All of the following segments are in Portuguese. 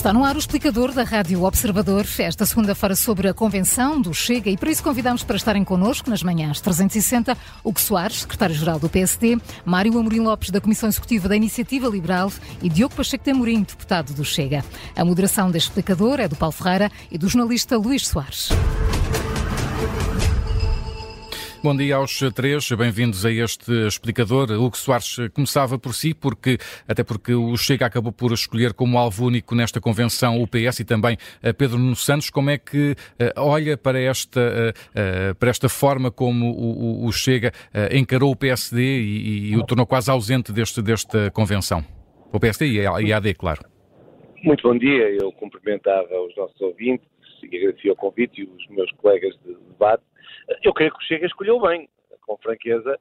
Está no ar o explicador da Rádio Observador, esta segunda-feira sobre a convenção do Chega e por isso convidamos para estarem connosco nas manhãs 360 Hugo Soares, secretário-geral do PSD, Mário Amorim Lopes, da Comissão Executiva da Iniciativa Liberal e Diogo Pacheco de Amorim, deputado do Chega. A moderação deste explicador é do Paulo Ferreira e do jornalista Luís Soares. Bom dia aos três, bem-vindos a este explicador. Hugo Soares começava por si, porque, até porque o Chega acabou por escolher como alvo único nesta convenção o PS e também Pedro Nuno Santos. Como é que uh, olha para esta, para esta forma como o, o Chega encarou o PSD e, e, o tornou quase ausente deste, desta convenção? O PSD e a, AD, claro. Muito bom dia, eu cumprimentava os nossos ouvintes e agradecia o convite e os meus colegas de debate eu creio que o Chega escolheu bem, com franqueza.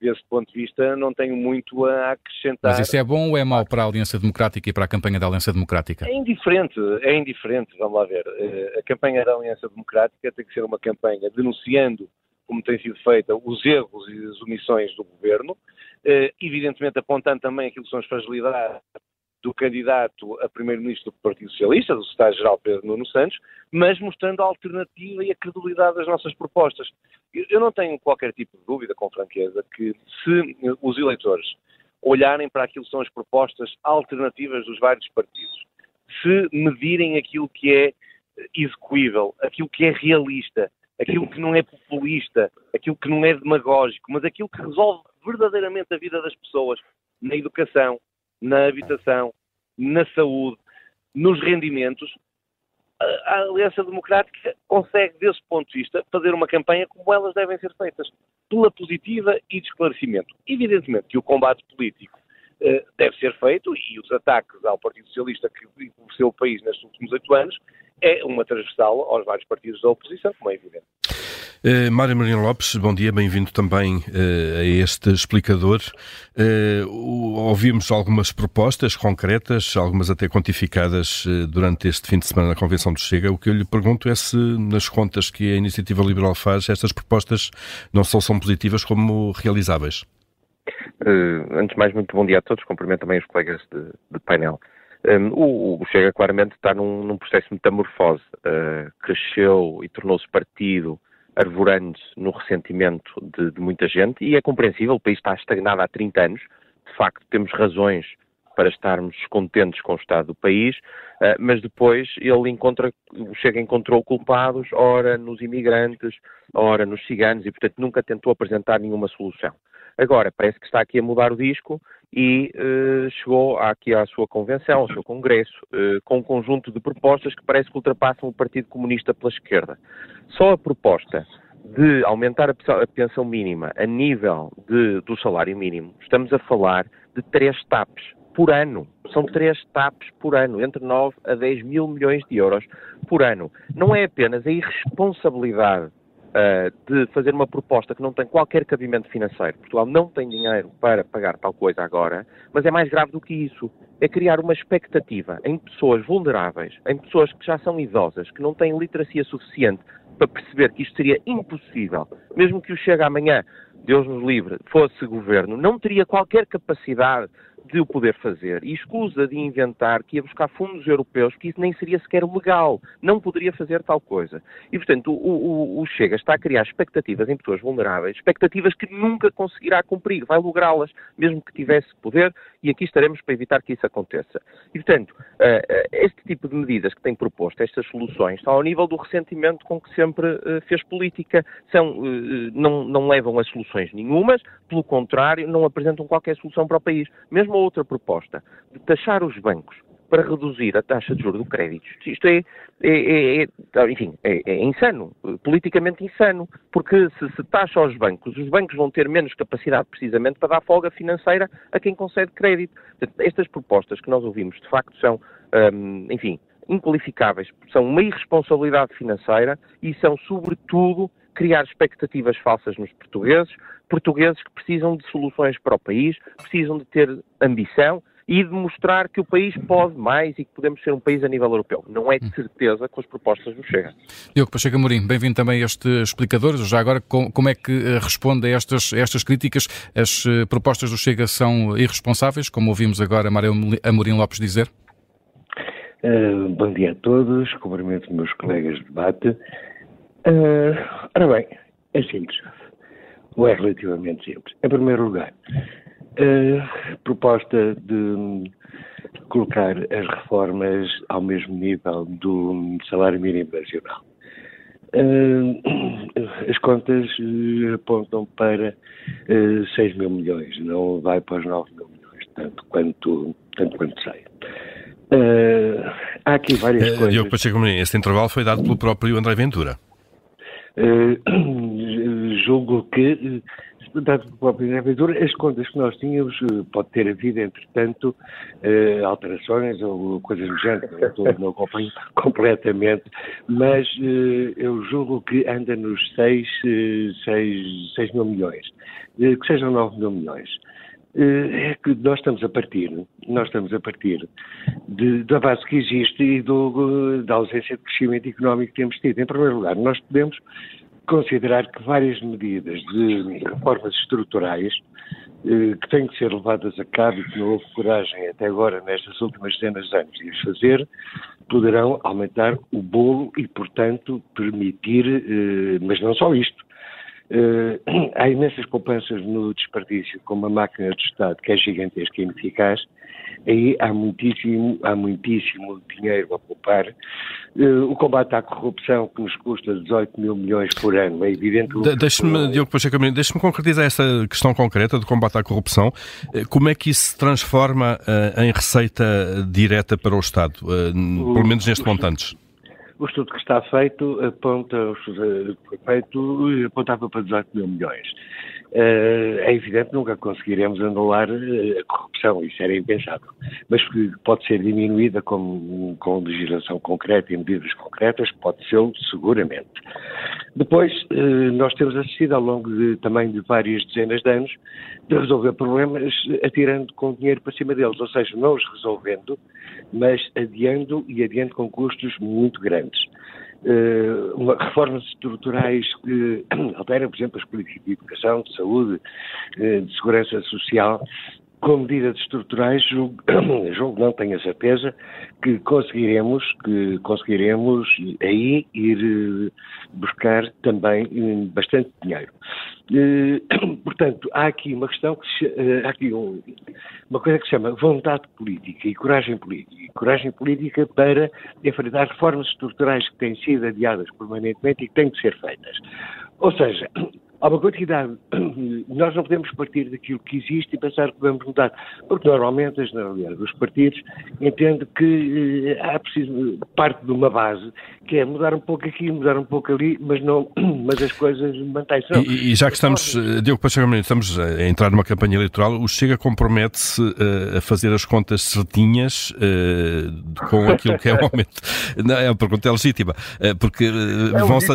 Desse ponto de vista, não tenho muito a acrescentar. Mas isso é bom ou é mau para a Aliança Democrática e para a campanha da Aliança Democrática? É indiferente, é indiferente, vamos lá ver. Eh, a campanha da Aliança Democrática tem que ser uma campanha denunciando, como tem sido feita, os erros e as omissões do governo, eh, evidentemente apontando também aquilo que são as fragilidades do candidato a primeiro-ministro do Partido Socialista, do secretário-geral Pedro Nuno Santos, mas mostrando a alternativa e a credibilidade das nossas propostas. Eu não tenho qualquer tipo de dúvida, com franqueza, que se os eleitores olharem para aquilo que são as propostas alternativas dos vários partidos, se medirem aquilo que é execuível, aquilo que é realista, aquilo que não é populista, aquilo que não é demagógico, mas aquilo que resolve verdadeiramente a vida das pessoas na educação, na habitação, na saúde, nos rendimentos, a Aliança Democrática consegue, desse ponto de vista, fazer uma campanha como elas devem ser feitas, pela positiva e de esclarecimento. Evidentemente que o combate político eh, deve ser feito e os ataques ao Partido Socialista que empobreceu o país nestes últimos oito anos é uma transversal aos vários partidos da oposição, como é evidente. Uh, Mário Marinho Lopes, bom dia, bem-vindo também uh, a este explicador. Uh, ouvimos algumas propostas concretas, algumas até quantificadas durante este fim de semana na Convenção do Chega. O que eu lhe pergunto é se, nas contas que a Iniciativa Liberal faz, estas propostas não só são positivas como realizáveis. antes de mais, muito bom dia a todos. Cumprimento também os colegas de, de painel. Um, o, Chega claramente está num, num processo de metamorfose. cresceu e tornou-se partido arvorando no ressentimento de, de, muita gente e é compreensível, o país está estagnado há 30 anos, de facto temos razões para estarmos contentes com o estado do país, uh, mas depois ele encontra, Chega encontrou culpados, ora nos imigrantes, ora nos ciganos e portanto nunca tentou apresentar nenhuma solução. Agora, parece que está aqui a mudar o disco e uh, chegou aqui à sua convenção, ao seu congresso, uh, com um conjunto de propostas que parece que ultrapassam o Partido Comunista pela esquerda. Só a proposta de aumentar a pensão mínima a nível de, do salário mínimo, estamos a falar de três TAPs por ano. São três TAPs por ano, entre 9 a 10 mil milhões de euros por ano. Não é apenas a irresponsabilidade uh, de fazer uma proposta que não tem qualquer cabimento financeiro. Portugal não tem dinheiro para pagar tal coisa agora, mas é mais grave do que isso. É criar uma expectativa em pessoas vulneráveis, em pessoas que já são idosas, que não têm literacia suficiente para perceber que isto seria impossível, mesmo que o Chega amanhã, Deus nos livre, fosse governo, não teria qualquer capacidade de o poder fazer e escusa de inventar que ia buscar fundos europeus, que isso nem seria sequer legal, não poderia fazer tal coisa. E, portanto, o, o, o Chega está a criar expectativas em pessoas vulneráveis, expectativas que nunca conseguirá cumprir, vai lográ-las, mesmo que tivesse poder, e aqui estaremos para evitar que isso aconteça. E, portanto, uh, este tipo de medidas que tem proposto, estas soluções, estão ao nível do ressentimento com que sempre uh, fez política, são, não, não levam a soluções nenhumas, pelo contrário, não apresentam qualquer solução para o país. Mesmo a outra proposta de taxar os bancos para reduzir a taxa de juros do crédito. Isto é, é, é, é enfim, é, é, insano, politicamente insano, porque se se taxa aos bancos, os bancos vão ter menos capacidade precisamente para dar folga financeira a quem concede crédito. Estas propostas que nós ouvimos, de facto, são, hum, enfim, inqualificáveis, são uma irresponsabilidade financeira e são, sobretudo, criar expectativas falsas nos portugueses, portugueses que precisam de soluções para o país, precisam de ter ambição e de mostrar que o país pode mais e que podemos ser um país a nível europeu. Não é de certeza com as propostas do Chega. Diogo Pacheco Amorim, bem-vindo também a este explicador. Já agora, como é que eh, responde a estas, a estas críticas? As eh, propostas do Chega são irresponsáveis, como ouvimos agora Mário Amorim Lopes dizer? Uh, bom dia a todos, cumprimento meus colegas de debate. Uh, ora bem, é simples, ou é relativamente simples. Em primeiro lugar, uh, proposta de colocar as reformas ao mesmo nível do salário mínimo nacional. Uh, as contas apontam para uh, 6 mil milhões, não vai para os 9 mil milhões, tanto quanto, tanto quanto. Uh, há aqui várias coisas. Diogo Pacheco este intervalo foi dado pelo próprio André Ventura. julgo que dado pelo próprio Aventura, as contas que nós tínhamos, eh, pode ter havido, entretanto, alterações ou coisas do género, não, não acompanho completamente, mas eu julgo que anda nos 6, 6, 6 mil milhões, que sejam 9 mil milhões. É que nós estamos a partir, nós estamos a partir de, da base que existe e do, da ausência de crescimento económico que temos tido. Em primeiro lugar, nós podemos considerar que várias medidas de reformas estruturais eh, que têm que ser levadas a cabo e que não houve coragem até agora, nestas últimas dezenas de anos, de as fazer, poderão aumentar o bolo e, portanto, permitir, eh, mas não só isto, eh, há imensas poupanças no desperdício, com uma máquina de Estado que é gigantesca e ineficaz, aí há muitíssimo, há muitíssimo dinheiro a poupar. Uh, o combate à corrupção, que nos custa 18 mil milhões por ano, é evidente. De, deixe-me, Diogo Pacheco, deixe-me concretizar essa questão concreta do combate à corrupção. Eh, como é que isso se transforma uh, em receita direta para o Estado, uh, pelo menos neste montantes? O estudo que está feito aponta, foi feito apontava para 18 mil milhões. Eh, é evidente que nunca conseguiremos anular eh, a corrupção, isso era impensável, mas que pode ser diminuída com, com legislação concreta e medidas concretas, pode ser seguramente. Depois, eh, nós temos assistido ao longo de, também de várias dezenas de anos de resolver problemas atirando com dinheiro para cima deles, ou seja, não os resolvendo, mas adiando e adiando com custos muito grandes. Uh, reformas estruturais que alteram, por exemplo, as políticas de educação, de saúde, uh, de segurança social, com medidas estruturais, julgo, julgo, não tenho a certeza, que conseguiremos, que conseguiremos aí ir eh, buscar também bastante dinheiro. Portanto, há aqui uma questão que há aqui um, uma coisa que se chama vontade política e coragem política. E coragem política para enfrentar reformas estruturais que têm sido adiadas permanentemente e que têm que ser feitas. Ou seja, há uma quantidade. Nós não podemos partir daquilo que existe e pensar que vamos mudar, porque normalmente a generalidade dos partidos entende que eh, há preciso parte de uma base que é mudar um pouco aqui, mudar um pouco ali, mas não, mas as coisas mantêm-se. E, e, já que estamos, eh, Diogo Pacheco estamos a entrar numa campanha eleitoral, o Chega compromete-se uh, a fazer as contas certinhas uh, com aquilo que é o aumento. Não, é uma pergunta legítima, uh, porque é vão-se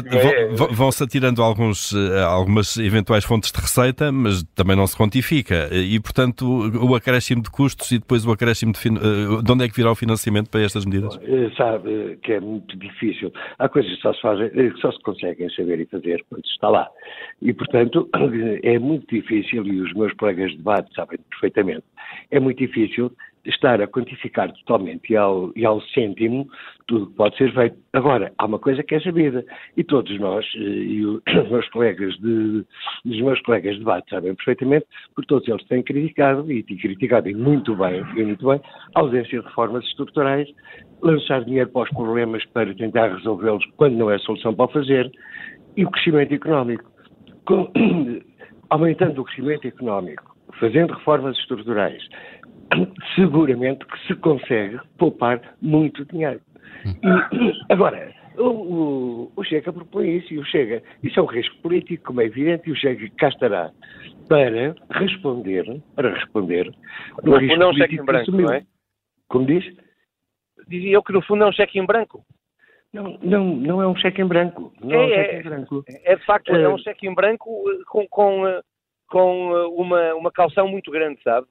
vão, vão atirando alguns, alguns algumas eventuais fontes de receita, mas também não se quantifica. E, portanto, o acréscimo de custos e depois o acréscimo de, eh, de onde é que virá o financiamento para estas medidas? Eh, sabe que é muito difícil. Há coisas que só se fazem, que eh, só se conseguem saber e fazer quando se está lá. E, portanto, é muito difícil, e os meus colegas de debate sabem perfeitamente, é muito difícil estar a quantificar totalmente e ao, e ao cêntimo tudo que pode ser feito. Agora, há uma coisa que é sabida, e todos nós, eh, e os meus colegas de, os meus colegas de debate sabem perfeitamente, porque todos eles têm criticado, e têm criticado e muito bem, e muito bem, a ausência de reformas estruturais, lançar dinheiro para os problemas para tentar resolvê-los quando não é solução para o fazer, e o crescimento económico. Com, aumentando o crescimento económico, fazendo reformas estruturais, seguramente que se consegue poupar muito dinheiro. E, agora, o, o, Chega propõe isso e o Chega, isso é um risco político, como é evidente, e o Chega cá estará para responder, para responder no fundo é um cheque em branco, não é? Como diz? Dizia eu que no fundo é um cheque em branco. Não, não, não é um cheque em branco. Não é, é um cheque em branco. É, de facto, é um eh, cheque em branco eh, com, com, eh, com uma, uma calção muito grande, sabe?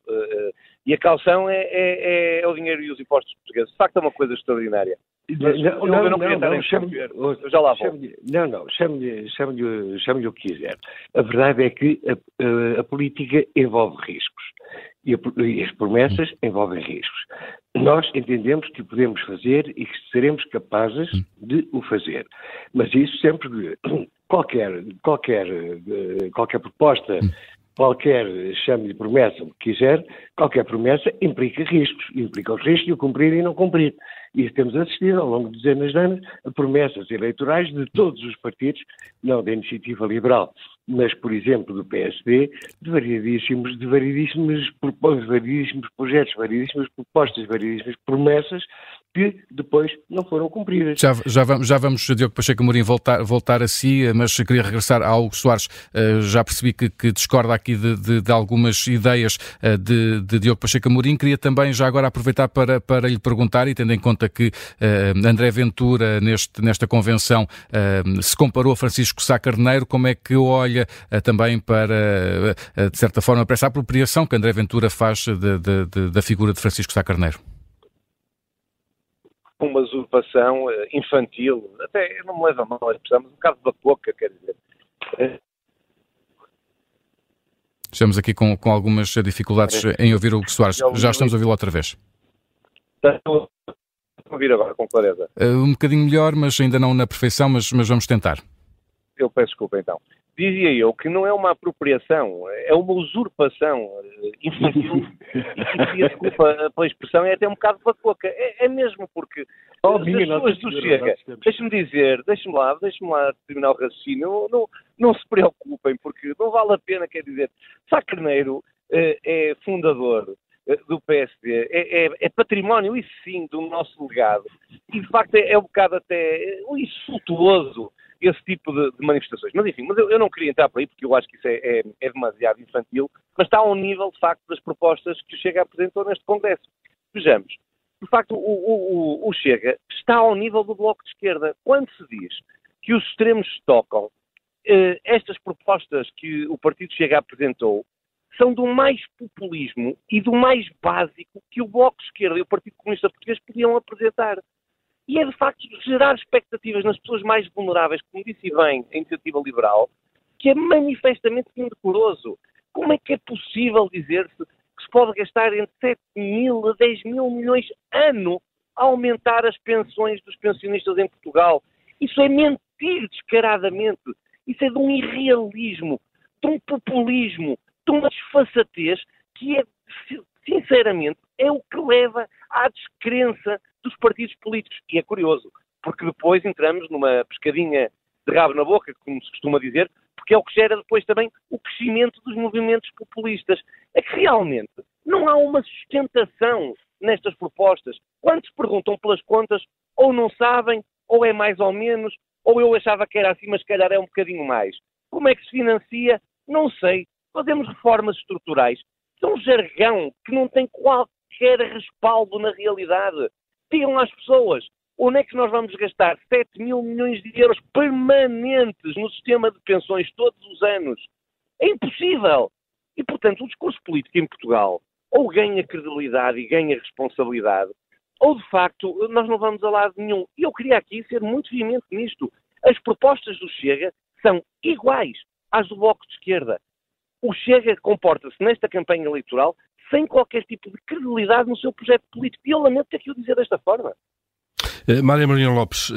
E a calção é, é, é, o dinheiro e os impostos portugueses. De facto, é uma coisa extraordinária. Mas não, não, eu não queria não, estar não, já lá vou. Não, não, chame-lhe chame chame o que quiser. A verdade é que a, a, a política envolve riscos. E, a, e as promessas envolvem riscos. Nós entendemos que podemos fazer e que seremos capazes de o fazer. Mas isso sempre qualquer, qualquer, eh, qualquer proposta qualquer chame de promessa, o que quiser, qualquer promessa implica riscos, implica os riscos de o cumprir e não cumprir. E temos assistido ao longo de dezenas de anos a promessas eleitorais de todos os partidos, não da iniciativa liberal, mas, por exemplo, do PSD, de variedíssimos, de variedíssimos, variedíssimos projetos, variedíssimas propostas, variedíssimas promessas que depois não foram cumpridas. Já, já, vamos, já vamos, Diogo Pacheco Mourinho, voltar, voltar a si, mas queria regressar ao Soares. Uh, já percebi que, que, discorda aqui de, de, de algumas ideias uh, de, de, Diogo Pacheco Mourinho. Queria também já agora aproveitar para, para lhe perguntar, e tendo em conta que uh, André Ventura, neste, nesta convenção, se comparou a Francisco Sá Carneiro, como é que olha também para, de certa forma, para essa apropriação que André Ventura faz da figura de Francisco Sá Carneiro? Uma usurpação eh, infantil, até não me leva a mal a expressão, mas um bocado da boca, quer dizer. Estamos aqui com, com algumas dificuldades em ouvir o Hugo Soares. Já estamos a ouvi-lo outra vez. Estou a ouvir agora com clareza. Uh, um bocadinho melhor, mas ainda não na perfeição, mas, mas vamos tentar. Eu peço desculpa então dizia eu que não é uma apropriação, é uma usurpação eh, infantil. E, desculpa pela expressão, é até um bocado bacoca. É, é mesmo porque oh, as pessoas do Chega, deixe-me dizer, deixe-me lá, deixe-me lá terminar o raciocínio, não, não, não, se preocupem, porque não vale a pena, quer dizer, Sá Carneiro é, é fundador eh, do PSD, é, é, é, património, isso sim, do nosso legado, e de facto é, é um bocado até insultuoso esse tipo de, de, manifestações. Mas enfim, mas eu, eu, não queria entrar por aí porque eu acho que isso é, é, é, demasiado infantil, mas está ao nível, de facto, das propostas que o Chega apresentou neste Congresso. Vejamos, de facto, o, o, o Chega está ao nível do Bloco de Esquerda. Quando se diz que os extremos se tocam, eh, estas propostas que o Partido Chega apresentou são do mais populismo e do mais básico que o Bloco de Esquerda e o Partido Comunista Português podiam apresentar. E é de facto gerar expectativas nas pessoas mais vulneráveis, como disse bem a iniciativa liberal, que é manifestamente indecoroso. Como é que é possível dizer-se que se pode gastar entre 7 mil a 10 mil milhões ano a aumentar as pensões dos pensionistas em Portugal? Isso é mentir descaradamente. Isso é de um irrealismo, de um populismo, de uma desfaçatez que é, sinceramente, é o que leva à descrença partidos políticos. E é curioso, porque depois entramos numa pescadinha de rabo na boca, como se costuma dizer, porque é o que gera depois também o crescimento dos movimentos populistas. É que realmente não há uma sustentação nestas propostas. Quando se perguntam pelas contas, ou não sabem, ou é mais ou menos, ou eu achava que era assim, mas se calhar é um bocadinho mais. Como é que se financia? Não sei. Fazemos reformas estruturais. É um jargão que não tem qualquer respaldo na realidade. Digam às pessoas onde é que nós vamos gastar 7 mil milhões de euros permanentes no sistema de pensões todos os anos. É impossível. E, portanto, o discurso político em Portugal ou ganha credibilidade e ganha responsabilidade, ou de facto nós não vamos a lado nenhum. E eu queria aqui ser muito veemente nisto. As propostas do Chega são iguais às do Bloco de Esquerda. O Chega comporta-se nesta campanha eleitoral sem qualquer tipo de credibilidade no seu projeto político. E eu lamento ter que o dizer desta forma. Uh, Mária Maria Lopes, uh,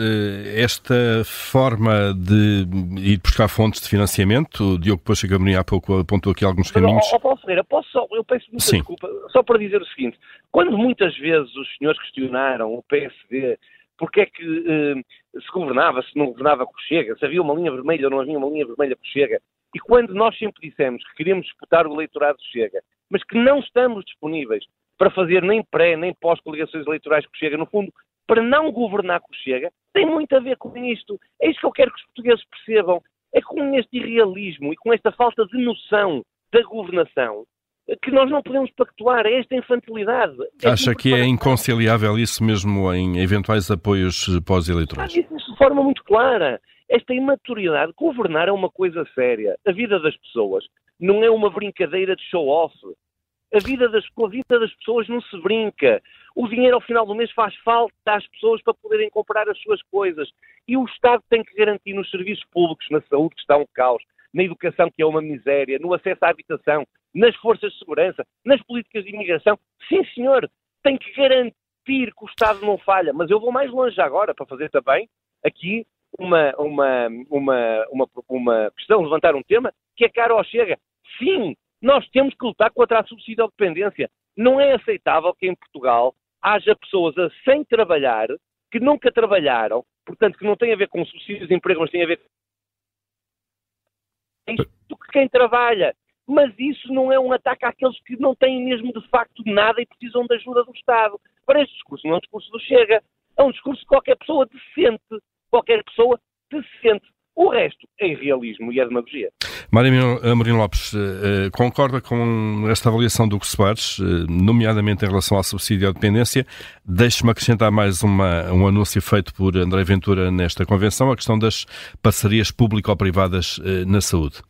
esta forma de ir buscar fontes de financiamento, o Diogo Poxa Gabriel há pouco apontou aqui alguns caminhos. Ó, Paulo Ferreira, posso só, eu peço muita Sim. desculpa, só para dizer o seguinte, quando muitas vezes os senhores questionaram o PSD porque é que uh, se governava, se não governava com Chega, se havia uma linha vermelha ou não havia uma linha vermelha com Chega, e quando nós sempre dissemos que queríamos disputar o eleitorado do Chega, mas que não estamos disponíveis para fazer nem pré, nem pós-coligações eleitorais que chega, no fundo, para não governar que chega, tem muito a ver com isto. É isso que eu quero que os portugueses percebam. É com este irrealismo e com esta falta de noção da governação que nós não podemos pactuar, é esta infantilidade. É Acha que é inconciliável isso mesmo em eventuais apoios pós-eleitorais? Ah, isso de forma muito clara. Esta imaturidade, governar é uma coisa séria. A vida das pessoas não é uma brincadeira de show-off. A vida das, a vida das pessoas não se brinca. O dinheiro ao final do mês faz falta às pessoas para poderem comprar as suas coisas. E o Estado tem que garantir nos serviços públicos, na saúde, que está um caos, na educação, que é uma miséria, no acesso à habitação, nas forças de segurança, nas políticas de imigração. Sim, senhor, tem que garantir que o Estado não falha. Mas eu vou mais longe agora para fazer também aqui uma, uma, uma, uma, uma questão, levantar um tema que é caro ao Chega. Sim, nós temos que lutar contra a subsídio dependência. Não é aceitável que em Portugal haja pessoas a, sem trabalhar, que nunca trabalharam, portanto, que não tem a ver com subsídios de emprego, mas tem a ver com quem trabalha. Mas isso não é um ataque àqueles que não têm mesmo de facto nada e precisam da ajuda do Estado. Para este discurso não é um discurso do Chega, é um discurso de qualquer pessoa decente, qualquer pessoa decente. O resto é irrealismo e é demagogia. Mário Amorim Lopes, eh, eh, concorda com esta avaliação do Soares, eh, nomeadamente em relação ao subsídio à dependência? Deixe-me acrescentar mais uma, um anúncio feito por André Ventura nesta convenção, a questão das parcerias público-privadas na saúde.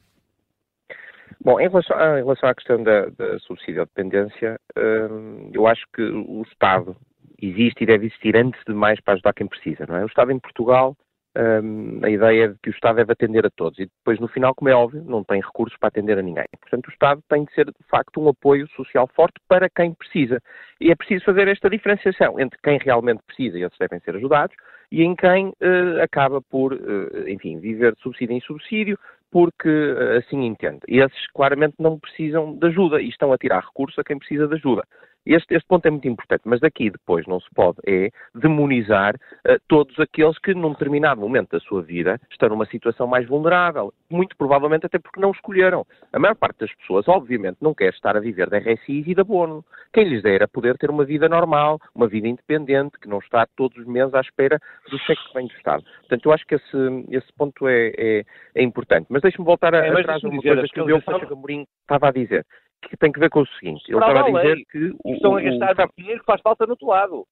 Bom, em relação, em relação, à questão da, da subsídio à dependência, eu acho que o Estado existe e deve existir antes de mais para ajudar quem precisa, não é? O Estado em Portugal um, a ideia de que o Estado deve atender a todos e depois, no final, como é óbvio, não tem recursos para atender a ninguém. Portanto, o Estado tem de ser, de facto, um apoio social forte para quem precisa. E é preciso fazer esta diferenciação entre quem realmente precisa e esses devem ser ajudados e em quem uh, acaba por, uh, enfim, viver de subsídio em subsídio porque uh, assim entende. E esses claramente não precisam de ajuda e estão a tirar recursos a quem precisa de ajuda. Este, este, ponto é muito importante, mas daqui depois não se pode é demonizar uh, todos aqueles que num determinado momento da sua vida estão numa situação mais vulnerável, muito provavelmente até porque não escolheram. A maior parte das pessoas, obviamente, não quer estar a viver de RSIs e de abono. Quem lhes dera poder ter uma vida normal, uma vida independente, que não está todos os meses à espera do cheque que vem do Estado. Portanto, eu acho que esse, esse ponto é, é, é importante. Mas deixe-me voltar a, é, atrás de uma coisa que o meu Pacheco Amorim estava a dizer que tem que ver com o seguinte. Ele estava a dizer que... O, estão a gastar o, dinheiro que faz falta no outro lado.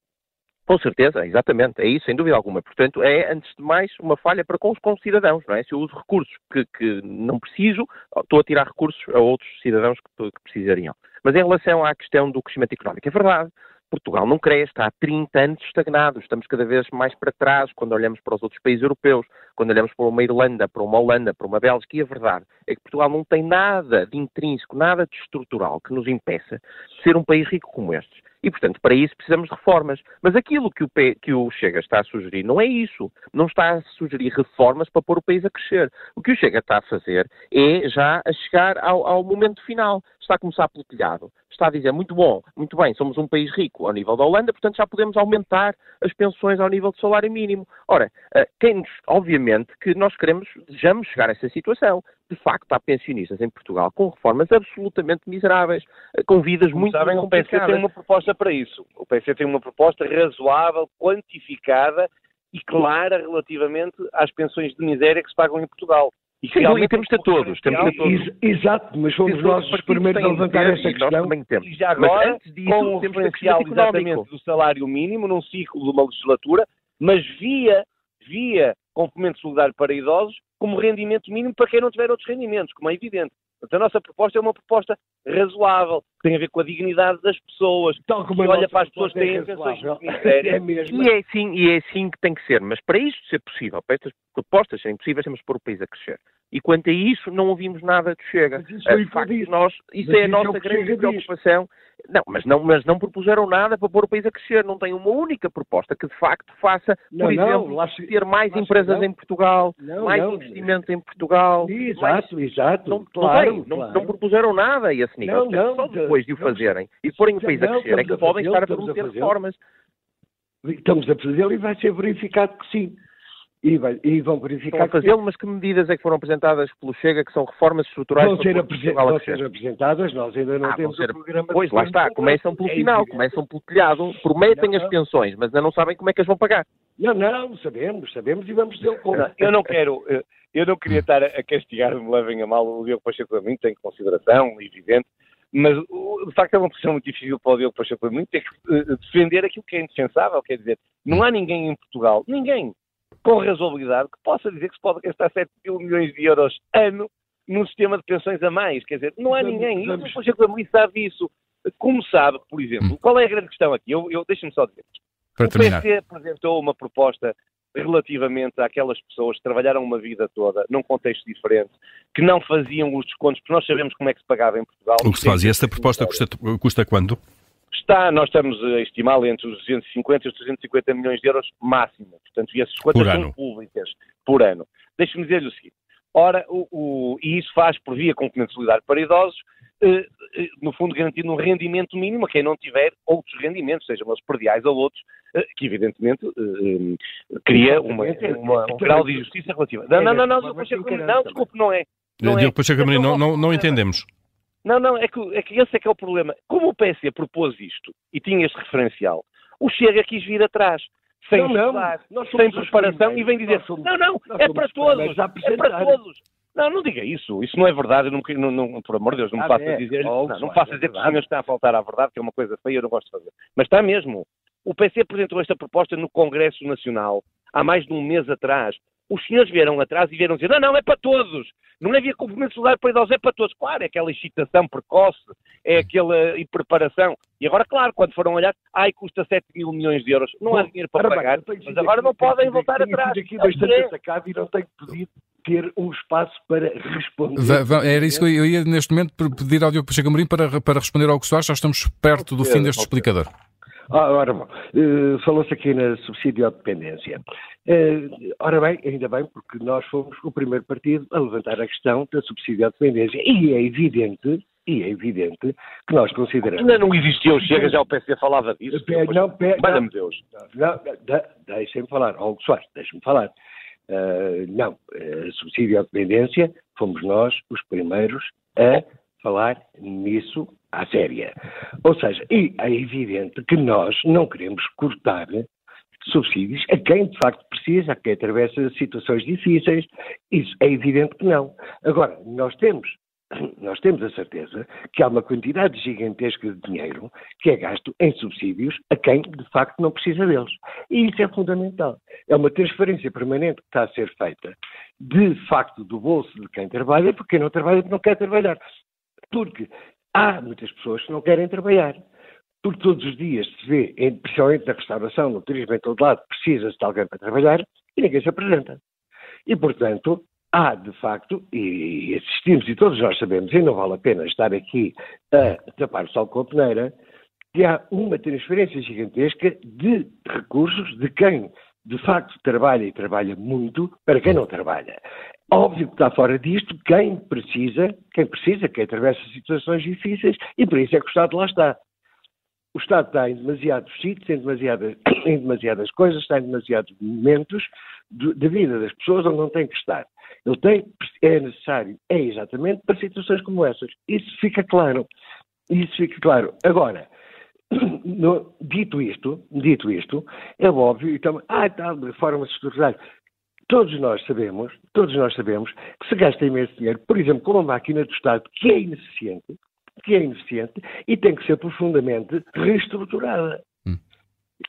Com certeza, exatamente, é isso, sem dúvida alguma. Portanto, é, antes de mais, uma falha para com os, com os cidadãos, não é? Se eu uso recursos que, que, não preciso, estou a tirar recursos a outros cidadãos que, que precisariam. Mas em relação à questão do crescimento económico, é verdade, Portugal não cresce, está há 30 anos estagnado, estamos cada vez mais para trás quando olhamos para os outros países europeus, quando olhamos para uma Irlanda, para uma Holanda, para uma Bélgica, e a verdade é que Portugal não tem nada de intrínseco, nada de estrutural que nos impeça de ser um país rico como estes. E, portanto, para isso precisamos de reformas. Mas aquilo que o, P, que o Chega está a sugerir não é isso. Não está a sugerir reformas para pôr o país a crescer. O que o Chega está a fazer é já a chegar ao, ao momento final. Está a começar pelo telhado. Está a dizer, muito bom, muito bem, somos um país rico ao nível da Holanda, portanto já podemos aumentar as pensões ao nível do salário mínimo. Ora, eh, quem nos, obviamente que nós queremos, desejamos chegar a essa situação. De facto, há pensionistas em Portugal com reformas absolutamente miseráveis, eh, com vidas Como muito sabem, complicadas. O PC tem uma proposta para isso. O PC tem uma proposta razoável, quantificada e clara relativamente às pensões de miséria que se pagam em Portugal. E, Sim, e temos de todos, temos de todos. Exato, mas fomos nós os primeiros a levantar esta questão. E já agora, disso, com o referencial exatamente do salário mínimo, num ciclo de uma legislatura, mas via, via complemento solidário para idosos como rendimento mínimo para quem não tiver outros rendimentos, como é evidente. Portanto, a nossa proposta é uma proposta razoável, que tem a ver com a dignidade das pessoas, Tal como que olha para as pessoas que têm intenções de miséria. É e, é assim, e é assim que tem que ser. Mas para isto ser possível, para estas propostas serem possíveis, temos que pôr o país a crescer. E quanto a isso, não ouvimos nada de Chega. Mas isso, é, facto, nós, isso é a nossa é grande preocupação. Não, mas não, mas não propuseram nada para pôr o país a crescer. Não tem uma única proposta que de facto faça, não, por exemplo, não, ter mais empresas em Portugal, mais investimento em Portugal. Exato, mais... exato. Não, claro, não, claro. não, propuseram nada a esse nível. Não, Só depois de o fazerem e porem o país a crescer é que podem estar a prometer reformas. Estamos a fazer e vai ser verificado que sim. E, vai, e, vão verificar. Estão a fazê-lo, mas que medidas é que foram apresentadas pelo Chega que são reformas estruturais vão ser, apresen vão ser apresentadas, nós ainda não ah, temos ser... o programa. Pois, lá está, começam pelo é final, começam pelo telhado, prometem não, as pensões, mas ainda não sabem como é que as vão pagar. Não, não, sabemos, sabemos e vamos dizer como. Eu não quero, eu não queria estar a castigar, me levem a mal o Diogo Pacheco a mim, tem consideração, evidente, mas de facto é uma posição muito difícil para o Diogo Pacheco a mim ter que eh, defender aquilo que é indefensável, quer dizer, não há ninguém em Portugal, ninguém, com razoabilidade, que possa dizer que se pode gastar 7 mil milhões de euros ano num sistema de pensões a mais. Quer dizer, não há ninguém. Vamos... E o Amorim sabe isso. Como sabe, por exemplo, hum. qual é a grande questão aqui? Eu, eu Deixa-me só dizer. Para o PC apresentou uma proposta relativamente àquelas pessoas que trabalharam uma vida toda num contexto diferente, que não faziam os descontos, porque nós sabemos como é que se pagava em Portugal. O que se faz? E essa proposta custa, custa quando? Está, nós estamos a estimá-la entre os 250 e os 350 milhões de euros máximo. Portanto, e essas contas são públicas por ano. Deixe-me dizer-lhe o seguinte. Ora, o, o, e isso faz por via complemento solidário para idosos, eh, eh, no fundo garantindo um rendimento mínimo a quem não tiver outros rendimentos, sejam eles perdiais ou outros, eh, que evidentemente eh, eh, cria uma, uma, um grau de injustiça relativa. Não, não, não, não, não, não desculpe, não é. Não é. não, não, não entendemos. Não, não, é que, é que esse é que é o problema. Como o PSD propôs isto e tinha este referencial, o Chega quis vir atrás, sem não, estudar, não, sem preparação e vem dizer, somos, não, não, é para todos, é para todos. Não, não diga isso, isso não é verdade, não, não, não, por amor de Deus, não me ah, faça é. dizer, oh, não, não faça dizer que o senhor está a faltar à verdade, que é uma coisa feia, eu não gosto de fazer. Mas está mesmo. O PC apresentou esta proposta no Congresso Nacional há mais de um mês atrás os senhores vieram atrás e vieram dizer, não, não, é para todos. Não havia complemento solar para idosos, é para todos. Claro, é aquela excitação precoce, é aquela preparação. E agora, claro, quando foram olhar, ai, custa 7 mil milhões de euros. Não Bom, há dinheiro para pagar, bem, mas agora não podem voltar atrás. aqui bastante atacado e não tenho pedido ter um espaço para responder. Era isso que eu ia, neste momento, pedir ao Diogo Pacheco Amorim para, para responder ao que Soares. Já estamos perto do fim deste explicador. Ah, ora bom, uh, falou-se aqui na subsídio à dependência. Uh, ora bem, ainda bem, porque nós fomos o primeiro partido a levantar a questão da subsídio à dependência. E é evidente, e é evidente que nós consideramos... Ainda não existia o Chega, já o PSD falava disso. Pé, não, pé, Valha-me Deus. Não, não, deixem-me falar. Hugo Soares, deixem-me falar. Uh, não, subsídio à dependência, fomos nós os primeiros a falar nisso à séria. Ou seja, é evidente que nós não queremos cortar subsídios a quem de facto precisa, a quem atravessa situações difíceis. Isso é evidente que não. Agora, nós temos, nós temos a certeza que há uma quantidade gigantesca de dinheiro que é gasto em subsídios a quem de facto não precisa deles. E isso é fundamental. É uma transferência permanente que está a ser feita de facto do bolso de quem trabalha, porque quem não trabalha não quer trabalhar. Porque há muitas pessoas que não querem trabalhar. Porque todos os dias se vê, principalmente na restauração, no turismo, em todo lado, precisa-se de alguém para trabalhar e ninguém se apresenta. E, portanto, há, de facto, e assistimos, e todos nós sabemos, e não vale a pena estar aqui a tapar o sol com a peneira, que há uma transferência gigantesca de recursos de quem de facto trabalha e trabalha muito para quem não trabalha. Óbvio que está fora disto quem precisa, quem precisa, quem atravessa situações difíceis e por isso é que o Estado lá está. O Estado está em demasiados sítios, em demasiadas, em demasiadas coisas, está em demasiados momentos da vida das pessoas onde não tem que estar. Ele tem, é necessário, é exatamente para situações como essas. Isso fica claro. Isso fica claro. Agora, no, dito isto, dito isto, é óbvio, então, ah, tal, reformas estruturais. Todos nós sabemos, todos nós sabemos que se gasta imenso dinheiro, por exemplo, com uma máquina do Estado que é ineficiente, que é ineficiente e tem que ser profundamente reestruturada. Hum.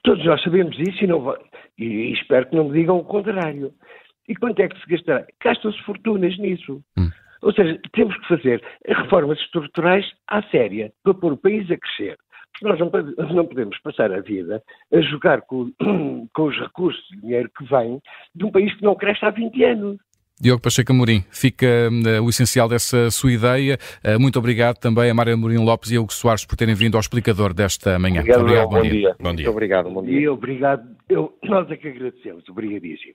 Todos nós sabemos isso e, não, e, espero que não me digam o contrário. E quanto é que se gastará? Gastam-se fortunas nisso. Hum. Ou seja, temos que fazer reformas estruturais à séria para pôr o país a crescer. Nós não, não, podemos passar a vida a jogar com, com os recursos de dinheiro que vem de um país que não cresce há 20 anos. Diogo Pacheco Amorim, fica uh, o essencial dessa sua ideia. Uh, muito obrigado também a Mário Amorim Lopes e a Hugo Soares por terem vindo ao explicador desta manhã. Obrigado, obrigado bom, bom, dia. dia. bom, dia. Muito obrigado, bom dia. E obrigado, eu, nós é que agradecemos. Obrigadíssimo.